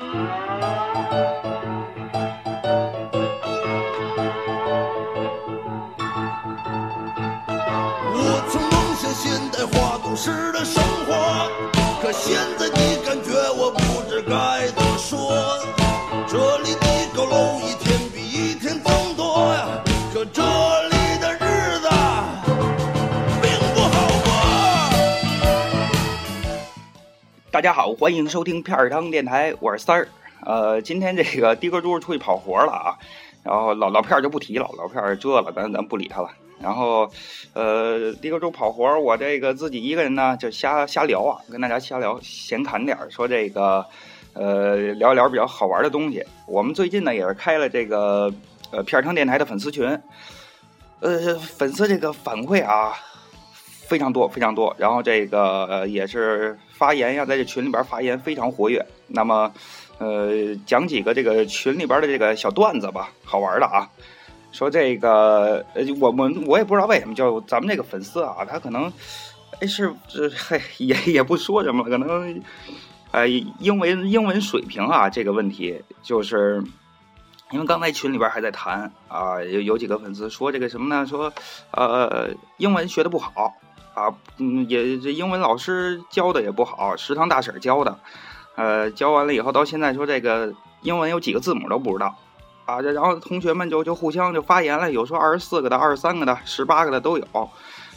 我大家好，欢迎收听片儿汤电台，我是三儿。呃，今天这个的哥猪出去跑活了啊，然后老老片儿就不提了，老片儿这了，咱咱不理他了。然后，呃，的哥猪跑活，我这个自己一个人呢，就瞎瞎聊啊，跟大家瞎聊，闲侃点儿，说这个，呃，聊一聊比较好玩的东西。我们最近呢也是开了这个呃片儿汤电台的粉丝群，呃，粉丝这个反馈啊非常多非常多，然后这个、也是发言呀，在这群里边发言非常活跃。那么，呃，讲几个这个群里边的这个小段子吧，好玩的啊。说这个，呃，我们我也不知道为什么，就咱们这个粉丝啊，他可能，哎，是这嘿也也不说什么，可能，哎，英文英文水平啊这个问题，就是因为刚才群里边还在谈啊，有有几个粉丝说这个什么呢？说呃，英文学的不好啊，嗯，也这英文老师教的也不好，食堂大婶教的，呃，教完了以后到现在说这个英文有几个字母都不知道。啊，这然后同学们就就互相就发言了，有说二十四个的、二十三个的、十八个的都有。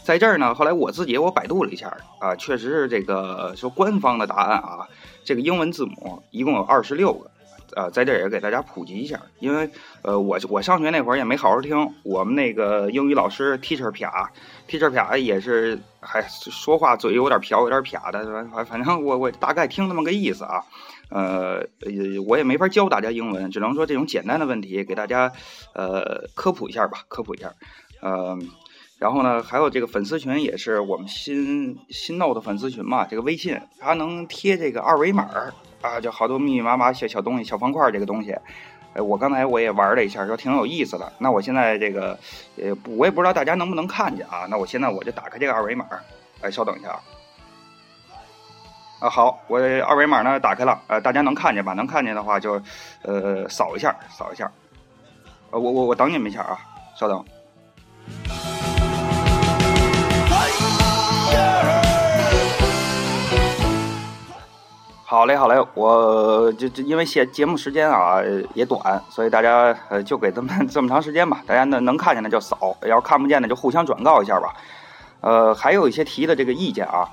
在这儿呢，后来我自己我百度了一下啊，确实是这个说官方的答案啊，这个英文字母一共有二十六个。呃，在这儿也给大家普及一下，因为呃，我我上学那会儿也没好好听，我们那个英语老师 teacher 撇 teacher 撇也是还说话嘴有点瓢，有点撇的，反反正我我大概听那么个意思啊。呃，我也没法教大家英文，只能说这种简单的问题给大家呃科普一下吧，科普一下。呃，然后呢，还有这个粉丝群也是我们新新弄的粉丝群嘛，这个微信它能贴这个二维码啊，就好多密密麻麻小小东西、小方块这个东西。哎，我刚才我也玩了一下，说挺有意思的。那我现在这个呃，我也不知道大家能不能看见啊。那我现在我就打开这个二维码，哎，稍等一下啊。啊，好，我二维码呢打开了，呃，大家能看见吧？能看见的话就，呃，扫一下，扫一下。呃，我我我等你们一下啊，稍等。好嘞，好嘞，我就就因为节节目时间啊也短，所以大家呃就给这么 这么长时间吧。大家能能看见的就扫，要是看不见的就互相转告一下吧。呃，还有一些提的这个意见啊。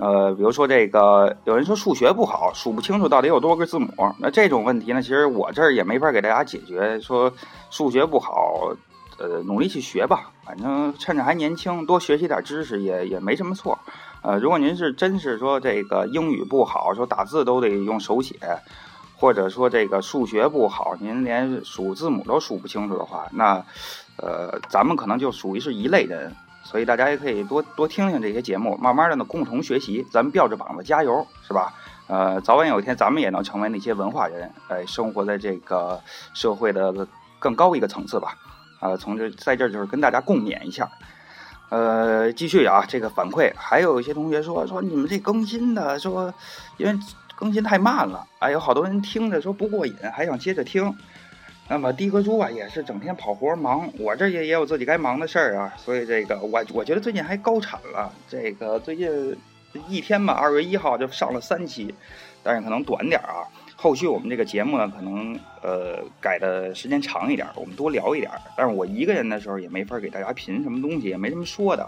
呃，比如说这个，有人说数学不好，数不清楚到底有多个字母。那这种问题呢，其实我这儿也没法给大家解决。说数学不好，呃，努力去学吧，反正趁着还年轻，多学习点知识也也没什么错。呃，如果您是真是说这个英语不好，说打字都得用手写，或者说这个数学不好，您连数字母都数不清楚的话，那呃，咱们可能就属于是一类人。所以大家也可以多多听听这些节目，慢慢的呢共同学习，咱们吊着膀子加油，是吧？呃，早晚有一天咱们也能成为那些文化人，哎，生活在这个社会的更高一个层次吧。啊，从这在这儿就是跟大家共勉一下。呃，继续啊，这个反馈还有一些同学说说你们这更新的说，因为更新太慢了，哎，有好多人听着说不过瘾，还想接着听。那么的哥猪啊，也是整天跑活忙，我这也也有自己该忙的事儿啊，所以这个我我觉得最近还高产了，这个最近一天吧，二月一号就上了三期，但是可能短点儿啊。后续我们这个节目呢，可能呃改的时间长一点，我们多聊一点。但是我一个人的时候也没法给大家评什么东西，也没什么说的。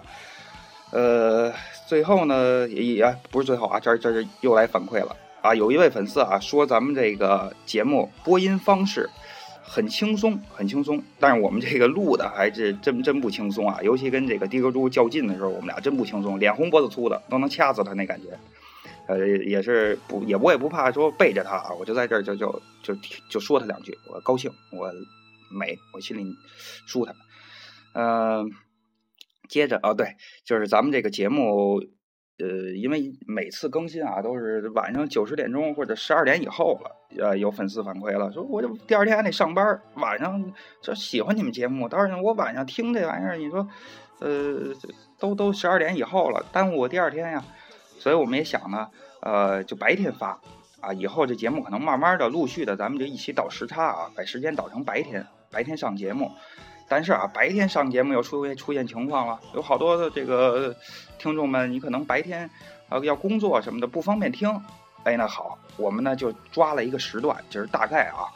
呃，最后呢也也不是最后啊，这这这又来反馈了啊，有一位粉丝啊说咱们这个节目播音方式。很轻松，很轻松，但是我们这个录的还是真真不轻松啊！尤其跟这个的哥猪较劲的时候，我们俩真不轻松，脸红脖子粗的，都能掐死他那感觉。呃，也是不也我也不怕说背着他啊，我就在这儿就就就就说他两句，我高兴，我美，我心里舒坦。嗯，接着啊，对，就是咱们这个节目。呃，因为每次更新啊，都是晚上九十点钟或者十二点以后了。呃，有粉丝反馈了，说我这第二天还得上班，晚上这喜欢你们节目，但是我晚上听这玩意儿，你说，呃，都都十二点以后了，耽误我第二天呀。所以我们也想呢，呃，就白天发，啊，以后这节目可能慢慢的、陆续的，咱们就一起倒时差啊，把时间倒成白天，白天上节目。但是啊，白天上节目又出现出现情况了，有好多的这个听众们，你可能白天啊要工作什么的不方便听。哎，那好，我们呢就抓了一个时段，就是大概啊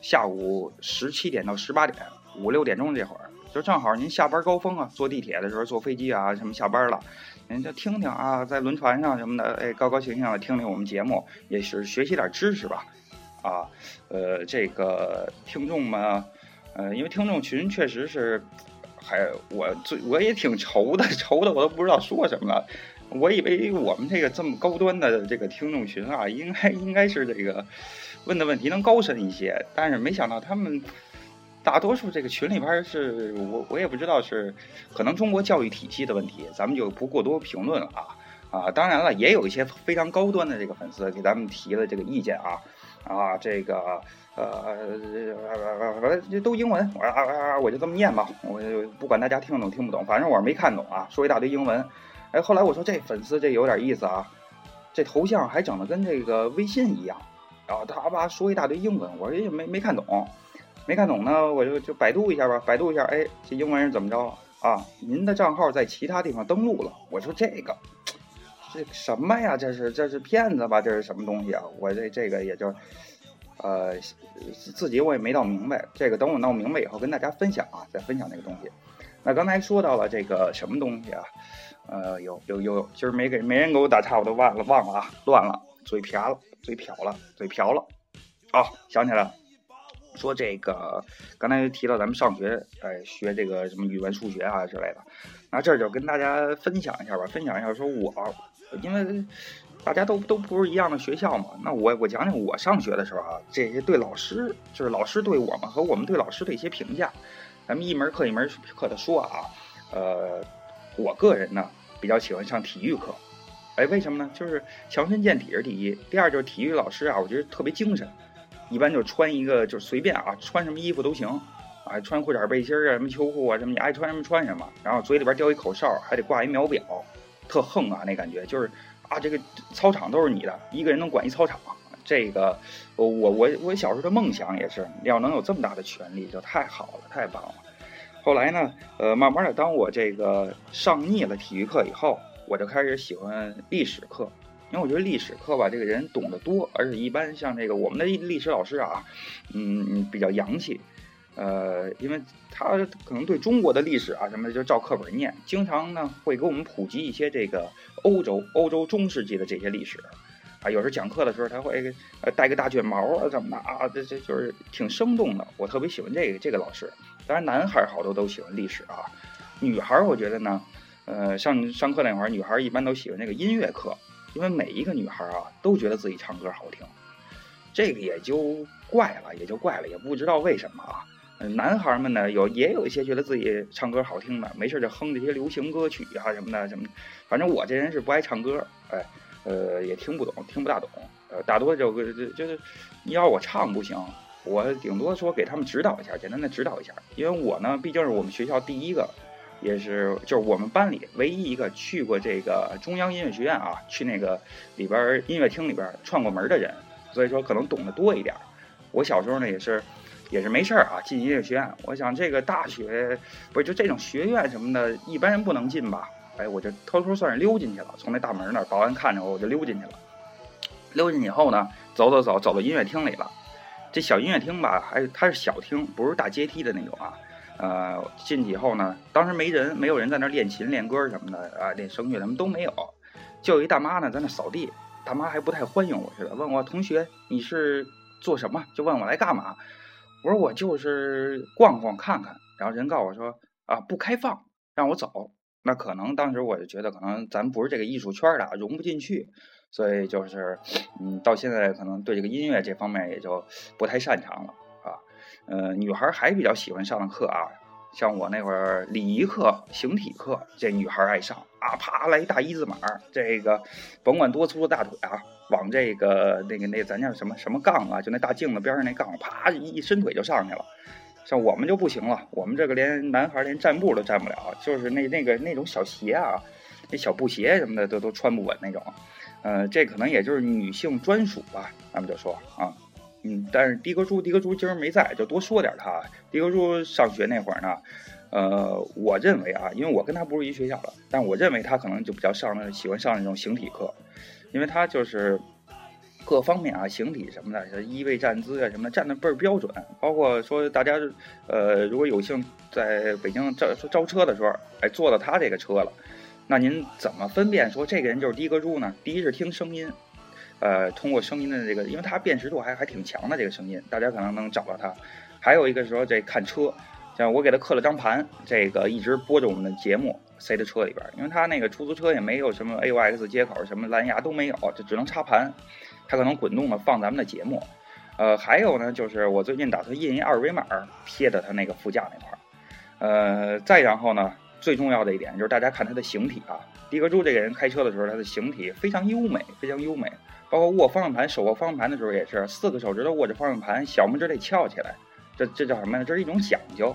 下午十七点到十八点，五六点钟这会儿，就正好您下班高峰啊，坐地铁的时候、坐飞机啊什么下班了，您就听听啊，在轮船上什么的，哎，高高兴兴的听听我们节目，也是学习点知识吧。啊，呃，这个听众们。呃，因为听众群确实是，还我最我也挺愁的，愁的我都不知道说什么了。我以为我们这个这么高端的这个听众群啊，应该应该是这个问的问题能高深一些，但是没想到他们大多数这个群里边是我我也不知道是可能中国教育体系的问题，咱们就不过多评论了啊啊！当然了，也有一些非常高端的这个粉丝给咱们提了这个意见啊啊这个。呃，这都英文，我啊啊啊，我就这么念吧，我就不管大家听懂听不懂，反正我是没看懂啊，说一大堆英文。哎，后来我说这粉丝这有点意思啊，这头像还整的跟这个微信一样，然后他吧说一大堆英文，我也没没看懂，没看懂呢，我就就百度一下吧，百度一下，哎，这英文是怎么着啊？您的账号在其他地方登录了，我说这个这什么呀？这是这是骗子吧？这是什么东西啊？我这这个也就。呃，自己我也没闹明白，这个等我闹明白以后跟大家分享啊，再分享这个东西。那刚才说到了这个什么东西啊？呃，有有有，今儿没给没人给我打岔，我都忘了忘了啊，乱了，嘴瓢了，嘴瓢了，嘴瓢了。哦，想起来了，说这个刚才提到咱们上学，哎，学这个什么语文、数学啊之类的，那这就跟大家分享一下吧，分享一下，说我因为。大家都都不是一样的学校嘛，那我我讲讲我上学的时候啊，这些对老师就是老师对我们和我们对老师的一些评价，咱们一门课一门课的说啊，呃，我个人呢比较喜欢上体育课，哎，为什么呢？就是强身健体是第一，第二就是体育老师啊，我觉得特别精神，一般就穿一个就是随便啊，穿什么衣服都行，啊，穿裤衩背心啊，什么秋裤啊，什么你爱穿什么穿什么，然后嘴里边叼一口哨，还得挂一秒表，特横啊，那感觉就是。啊，这个操场都是你的，一个人能管一操场，这个我我我小时候的梦想也是，要能有这么大的权利就太好了，太棒了。后来呢，呃，慢慢的，当我这个上腻了体育课以后，我就开始喜欢历史课，因为我觉得历史课吧，这个人懂得多，而且一般像这个我们的历史老师啊，嗯，比较洋气。呃，因为他可能对中国的历史啊什么的就照课本念，经常呢会给我们普及一些这个欧洲、欧洲中世纪的这些历史，啊，有时候讲课的时候他会呃带个大卷毛啊怎么的啊，这这就是挺生动的，我特别喜欢这个这个老师。当然男孩好多都喜欢历史啊，女孩我觉得呢，呃，上上课那会儿女孩一般都喜欢那个音乐课，因为每一个女孩啊都觉得自己唱歌好听，这个也就怪了，也就怪了，也不知道为什么啊。男孩们呢，有也有一些觉得自己唱歌好听的，没事就哼这些流行歌曲啊什么的什么。反正我这人是不爱唱歌，哎，呃，也听不懂，听不大懂。呃，大多就就就是，你要我唱不行，我顶多说给他们指导一下，简单的指导一下。因为我呢，毕竟是我们学校第一个，也是就是我们班里唯一一个去过这个中央音乐学院啊，去那个里边音乐厅里边串过门的人，所以说可能懂得多一点。我小时候呢也是。也是没事儿啊，进音乐学院。我想这个大学不是就这种学院什么的，一般人不能进吧？哎，我就偷偷算是溜进去了，从那大门那儿，保安看着我，我就溜进去了。溜进去以后呢，走走走，走到音乐厅里了。这小音乐厅吧，还它是小厅，不是大阶梯的那种啊。呃，进去以后呢，当时没人，没有人在那练琴、练歌什么的啊，练声乐什么都没有，就有一大妈呢在那扫地。大妈还不太欢迎我似的，问我同学你是做什么？就问我来干嘛？我说我就是逛逛看看，然后人告诉我说啊不开放，让我走。那可能当时我就觉得可能咱不是这个艺术圈的，融不进去，所以就是嗯，到现在可能对这个音乐这方面也就不太擅长了。呃，女孩还比较喜欢上的课啊，像我那会儿礼仪课、形体课，这女孩爱上啊，啪来一大一字马，这个甭管多粗的大腿啊。往这个那个那咱叫什么什么杠啊？就那大镜子边上那杠，啪一伸腿就上去了。像我们就不行了，我们这个连男孩连站步都站不了，就是那那个那种小鞋啊，那小布鞋什么的都都穿不稳那种。呃，这可能也就是女性专属吧，咱们就说啊，嗯，但是迪格猪，迪格猪今儿没在，就多说点他。迪格猪上学那会儿呢，呃，我认为啊，因为我跟他不是一学校的，但我认为他可能就比较上喜欢上那种形体课，因为他就是各方面啊，形体什么的，依位站姿啊什么的，站的倍儿标准。包括说大家呃，如果有幸在北京招招车的时候，哎，坐到他这个车了。那您怎么分辨说这个人就是的哥猪呢？第一是听声音，呃，通过声音的这个，因为它辨识度还还挺强的这个声音，大家可能能找到它。还有一个是说这看车，像我给他刻了张盘，这个一直播着我们的节目，塞在车里边，因为他那个出租车也没有什么 AUX 接口，什么蓝牙都没有，就只能插盘，它可能滚动的放咱们的节目。呃，还有呢，就是我最近打算印一二维码贴在他那个副驾那块儿，呃，再然后呢。最重要的一点就是大家看它的形体啊，迪格猪这个人开车的时候，他的形体非常优美，非常优美。包括握方向盘、手握方向盘的时候也是，四个手指头握着方向盘，小拇指得翘起来。这这叫什么呢？这是一种讲究，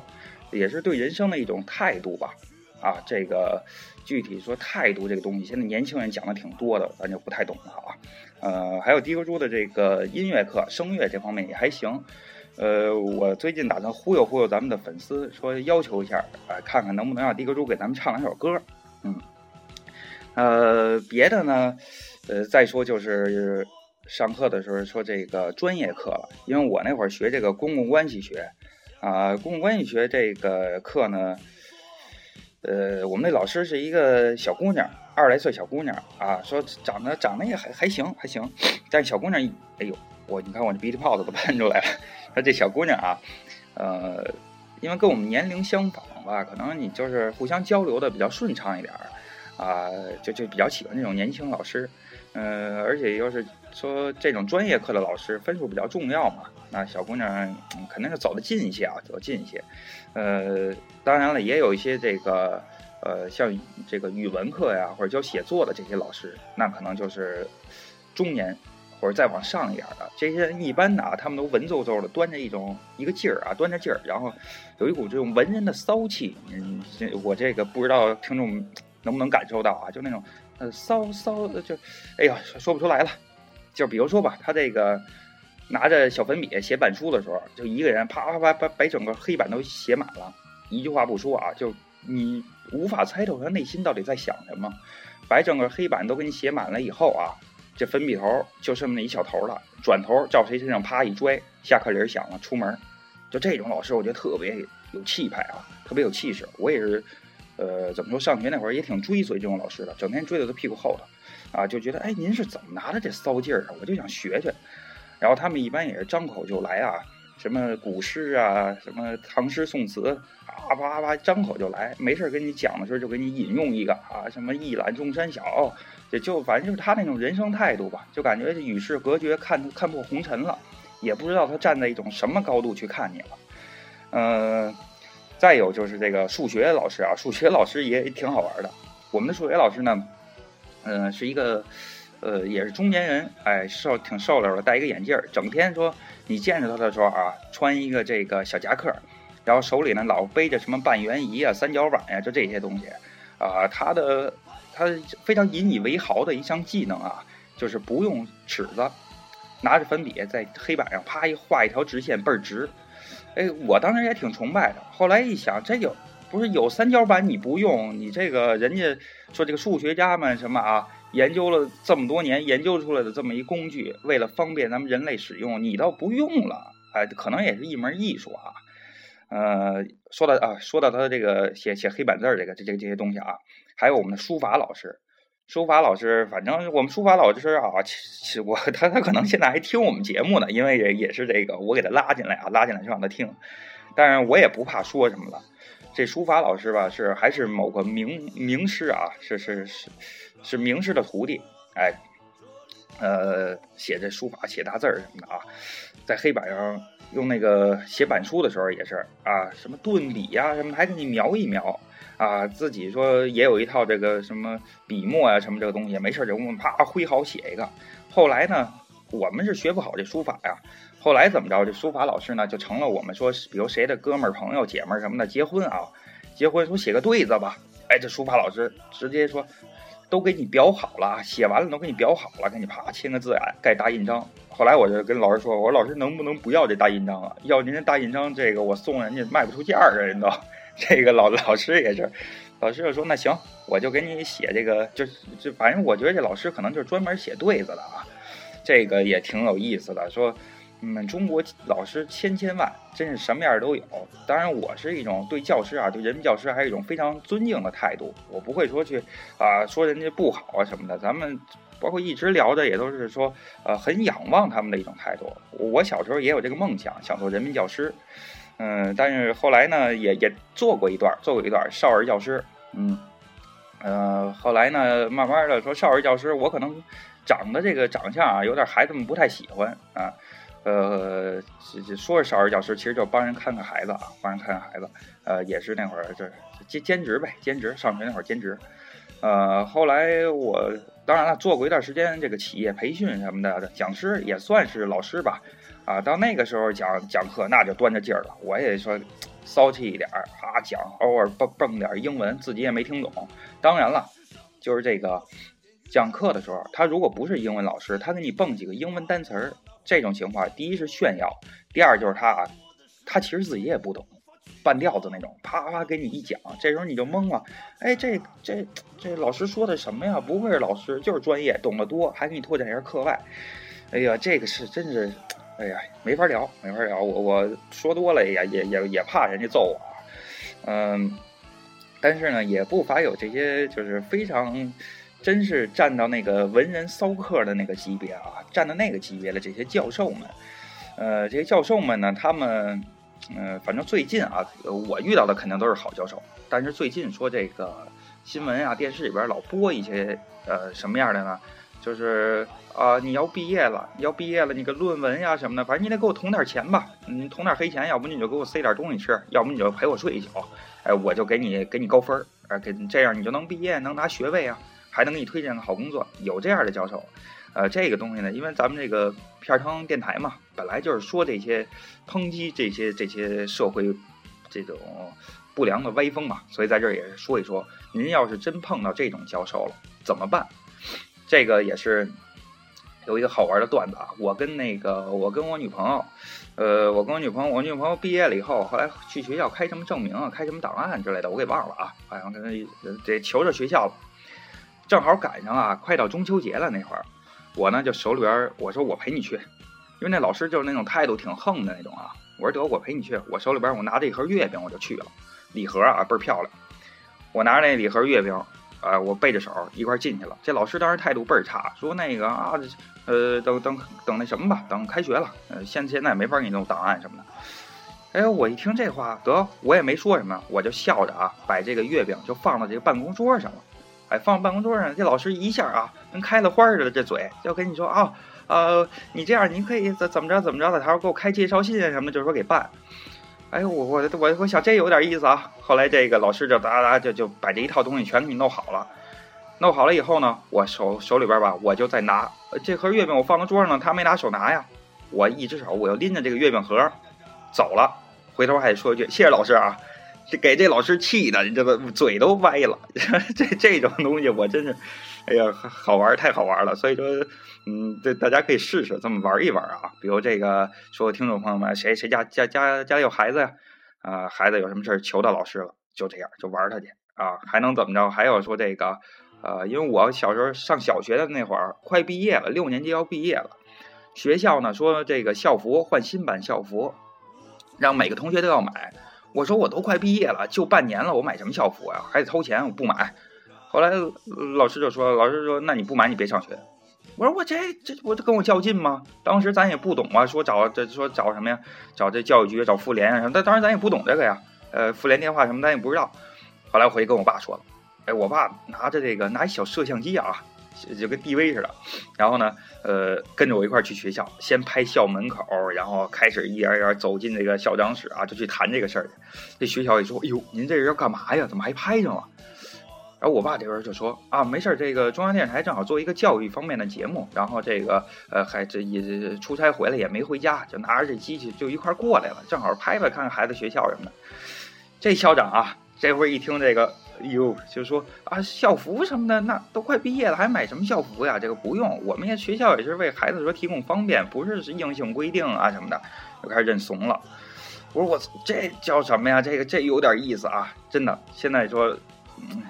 也是对人生的一种态度吧。啊，这个具体说态度这个东西，现在年轻人讲的挺多的，咱就不太懂了啊。呃，还有迪格猪的这个音乐课，声乐这方面也还行。呃，我最近打算忽悠忽悠咱们的粉丝，说要求一下，啊，看看能不能让迪格猪给咱们唱两首歌。嗯，呃，别的呢，呃，再说就是上课的时候说这个专业课了，因为我那会儿学这个公共关系学，啊，公共关系学这个课呢，呃，我们那老师是一个小姑娘，二十来岁小姑娘啊，说长得长得也还还行还行，但小姑娘，哎呦，我你看我这鼻涕泡子都喷出来了。说这小姑娘啊，呃，因为跟我们年龄相仿吧，可能你就是互相交流的比较顺畅一点儿，啊，就就比较喜欢这种年轻老师，呃，而且又是说这种专业课的老师分数比较重要嘛，那小姑娘肯定是走得近一些啊，走得近一些，呃，当然了，也有一些这个呃，像这个语文课呀，或者教写作的这些老师，那可能就是中年。或者再往上一点的这些人，一般的啊，他们都文绉绉的，端着一种一个劲儿啊，端着劲儿，然后有一股这种文人的骚气。嗯，我这个不知道听众能不能感受到啊，就那种呃骚骚的，就哎呀说不出来了。就比如说吧，他这个拿着小粉笔写板书的时候，就一个人啪啪啪把把整个黑板都写满了，一句话不说啊，就你无法猜透他内心到底在想什么。把整个黑板都给你写满了以后啊。这粉笔头就剩那一小头了，转头照谁身上啪一拽，下课铃响了，出门。就这种老师，我觉得特别有气派啊，特别有气势。我也是，呃，怎么说，上学那会儿也挺追随这种老师的，整天追在他屁股后头，啊，就觉得，哎，您是怎么拿的这骚劲儿啊？我就想学学。然后他们一般也是张口就来啊，什么古诗啊，什么唐诗宋词，啊叭叭张口就来，没事跟你讲的时候就给你引用一个啊，什么一览众山小。也就反正就是他那种人生态度吧，就感觉与世隔绝，看看破红尘了，也不知道他站在一种什么高度去看你了。嗯，再有就是这个数学老师啊，数学老师也挺好玩的。我们的数学老师呢，嗯，是一个呃，也是中年人，哎，瘦挺瘦溜的，戴一个眼镜，整天说你见着他的时候啊，穿一个这个小夹克，然后手里呢老背着什么半圆仪啊、三角板呀，就这些东西啊，他的。他非常引以为豪的一项技能啊，就是不用尺子，拿着粉笔在黑板上啪一画一条直线，倍儿直。哎，我当时也挺崇拜的。后来一想，这有不是有三角板你不用，你这个人家说这个数学家们什么啊，研究了这么多年研究出来的这么一工具，为了方便咱们人类使用，你倒不用了。哎，可能也是一门艺术啊。呃，说到啊，说到他这个写写黑板字儿这个这这这些东西啊。还有我们的书法老师，书法老师，反正我们书法老师啊，其实我他他可能现在还听我们节目呢，因为也也是这个我给他拉进来啊，拉进来就让他听，但是我也不怕说什么了。这书法老师吧，是还是某个名名师啊，是是是是名师的徒弟，哎，呃，写这书法写大字儿什么的啊，在黑板上用那个写板书的时候也是啊，什么顿笔呀什么，还给你描一描。啊，自己说也有一套这个什么笔墨啊，什么这个东西，没事就我们啪挥毫写一个。后来呢，我们是学不好这书法呀。后来怎么着，这书法老师呢就成了我们说，比如谁的哥们儿、朋友、姐们儿什么的结婚啊，结婚说写个对子吧。哎，这书法老师直接说，都给你裱好了，写完了都给你裱好了，给你啪签个字啊，盖大印章。后来我就跟老师说，我说老师能不能不要这大印章啊？要您这大印章，这个我送人家卖不出价儿啊，人都。这个老老师也是，老师就说那行，我就给你写这个，就就反正我觉得这老师可能就是专门写对子的啊，这个也挺有意思的。说，嗯，中国老师千千万，真是什么样都有。当然，我是一种对教师啊，对人民教师还是一种非常尊敬的态度，我不会说去啊说人家不好啊什么的。咱们包括一直聊的也都是说，呃，很仰望他们的一种态度。我小时候也有这个梦想，想做人民教师。嗯，但是后来呢，也也做过一段，做过一段少儿教师。嗯，呃，后来呢，慢慢的说少儿教师，我可能长得这个长相啊，有点孩子们不太喜欢啊。呃，说是少儿教师，其实就帮人看看孩子啊，帮人看看孩子。呃，也是那会儿就兼兼职呗，兼职上学那会儿兼职。呃，后来我当然了，做过一段时间这个企业培训什么的讲师，也算是老师吧。啊，到那个时候讲讲课那就端着劲儿了，我也说骚气一点儿啊，讲偶尔蹦蹦点英文，自己也没听懂。当然了，就是这个讲课的时候，他如果不是英文老师，他给你蹦几个英文单词儿，这种情况，第一是炫耀，第二就是他啊，他其实自己也不懂，半吊子那种，啪啪给你一讲，这时候你就懵了，哎，这这这老师说的什么呀？不会是老师，就是专业，懂得多，还给你拓展一下课外。哎呀，这个是真是。哎呀，没法聊，没法聊。我我说多了也也也也怕人家揍我，嗯，但是呢，也不乏有这些就是非常，真是站到那个文人骚客的那个级别啊，站到那个级别的这些教授们，呃，这些教授们呢，他们，嗯，反正最近啊，我遇到的肯定都是好教授，但是最近说这个新闻啊、电视里边老播一些呃什么样的呢？就是啊，你要毕业了，要毕业了，你个论文呀什么的，反正你得给我捅点钱吧，你捅点黑钱，要不你就给我塞点东西吃，要不你就陪我睡一宿，哎，我就给你给你高分儿，哎，给这样你就能毕业，能拿学位啊，还能给你推荐个好工作，有这样的教授，呃，这个东西呢，因为咱们这个片儿汤电台嘛，本来就是说这些抨击这些这些社会这种不良的歪风嘛，所以在这儿也是说一说，您要是真碰到这种教授了，怎么办？这个也是有一个好玩的段子啊！我跟那个我跟我女朋友，呃，我跟我女朋友，我女朋友毕业了以后，后来去学校开什么证明啊，开什么档案之类的，我给忘了啊，好像跟得求着学校了。正好赶上啊，快到中秋节了那会儿，我呢就手里边我说我陪你去，因为那老师就是那种态度挺横的那种啊。我说得我陪你去，我手里边我拿着一盒月饼我就去了，礼盒啊倍儿漂亮，我拿着那礼盒月饼。啊，我背着手一块进去了。这老师当时态度倍儿差，说那个啊，呃，等等等那什么吧，等开学了，呃，现现在没法给你弄档案什么的。哎，我一听这话，得我也没说什么，我就笑着啊，把这个月饼就放到这个办公桌上了。哎，放办公桌上，这老师一下啊，跟开了花似的，这嘴就跟你说啊，呃，你这样你可以怎怎么着怎么着的，他说给我开介绍信啊什么，就是说给办。哎，我我我我想这有点意思啊。后来这个老师就哒哒就就把这一套东西全给你弄好了，弄好了以后呢，我手手里边吧，我就在拿这盒月饼，我放到桌上呢，他没拿手拿呀，我一只手我又拎着这个月饼盒走了，回头还得说一句谢谢老师啊，这给这老师气的，你这个嘴都歪了。这这种东西我真是，哎呀，好玩太好玩了，所以说。嗯，这大家可以试试这么玩一玩啊。比如这个，说听众朋友们，谁谁家家家家里有孩子呀？啊，孩子有什么事求到老师了，就这样就玩他去啊。还能怎么着？还有说这个，呃，因为我小时候上小学的那会儿，快毕业了，六年级要毕业了，学校呢说这个校服换新版校服，让每个同学都要买。我说我都快毕业了，就半年了，我买什么校服呀？还得掏钱，我不买。后来老师就说，老师说，那你不买，你别上学。我说我这这我这跟我较劲吗？当时咱也不懂啊，说找这说找什么呀？找这教育局找妇联啊什么？但当时咱也不懂这个呀，呃，妇联电话什么咱也不知道。后来我回去跟我爸说了，哎，我爸拿着这个拿一小摄像机啊，就跟 DV 似的，然后呢，呃，跟着我一块儿去学校，先拍校门口，然后开始一点一点走进这个校长室啊，就去谈这个事儿去。这学校一说，哎呦，您这是要干嘛呀？怎么还拍上了？然后我爸这边就说啊，没事儿，这个中央电视台正好做一个教育方面的节目，然后这个呃还这也出差回来也没回家，就拿着这机器就一块过来了，正好拍拍看看孩子学校什么的。这校长啊，这会儿一听这个哟，就说啊，校服什么的，那都快毕业了，还买什么校服呀？这个不用，我们也学校也是为孩子说提供方便，不是硬性规定啊什么的，就开始认怂了。我说我这叫什么呀？这个这有点意思啊，真的。现在说，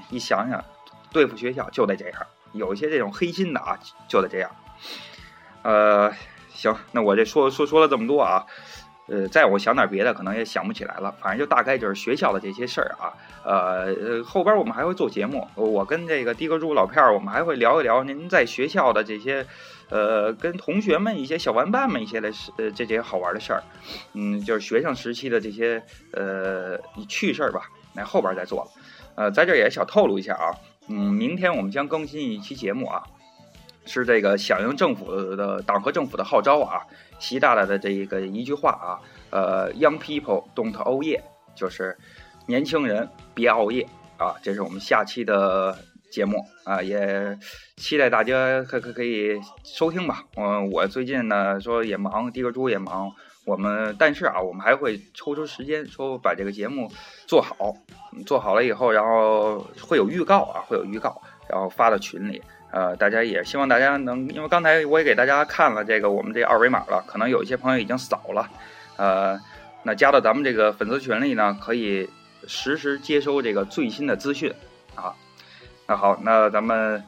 一想想，对付学校就得这样，有一些这种黑心的啊，就得这样。呃，行，那我这说说说了这么多啊。呃，再我想点别的，可能也想不起来了。反正就大概就是学校的这些事儿啊。呃，后边我们还会做节目，我跟这个的哥猪老片儿，我们还会聊一聊您在学校的这些，呃，跟同学们一些小玩伴们一些的呃这些好玩的事儿。嗯，就是学生时期的这些呃趣事儿吧。那后边再做了。呃，在这也小透露一下啊，嗯，明天我们将更新一期节目啊。是这个响应政府的党和政府的号召啊，习大大的这一个一句话啊，呃，Young people don't 熬夜，就是年轻人别熬夜啊，这是我们下期的节目啊，也期待大家可可可以收听吧。嗯，我最近呢说也忙，滴个猪也忙，我们但是啊，我们还会抽出时间说把这个节目做好，做好了以后，然后会有预告啊，会有预告，然后发到群里。呃，大家也希望大家能，因为刚才我也给大家看了这个我们这二维码了，可能有一些朋友已经扫了，呃，那加到咱们这个粉丝群里呢，可以实时接收这个最新的资讯啊。那好，那咱们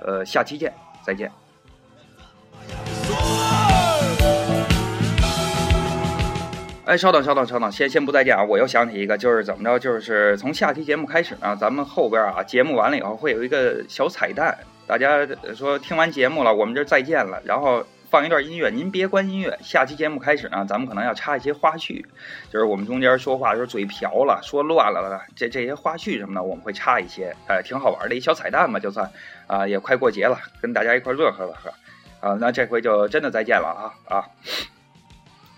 呃下期见，再见。哎，稍等，稍等，稍等，先先不再见啊！我又想起一个，就是怎么着，就是从下期节目开始呢，咱们后边啊，节目完了以后会有一个小彩蛋。大家说听完节目了，我们这再见了，然后放一段音乐，您别关音乐。下期节目开始呢，咱们可能要插一些花絮，就是我们中间说话的时候嘴瓢了，说乱了了，这这些花絮什么的，我们会插一些，哎，挺好玩的一小彩蛋吧，就算啊，也快过节了，跟大家一块乐呵乐呵，啊，那这回就真的再见了啊啊，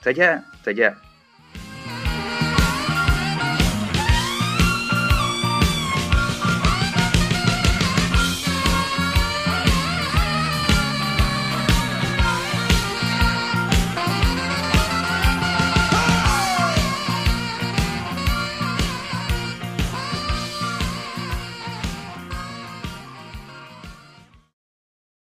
再见再见。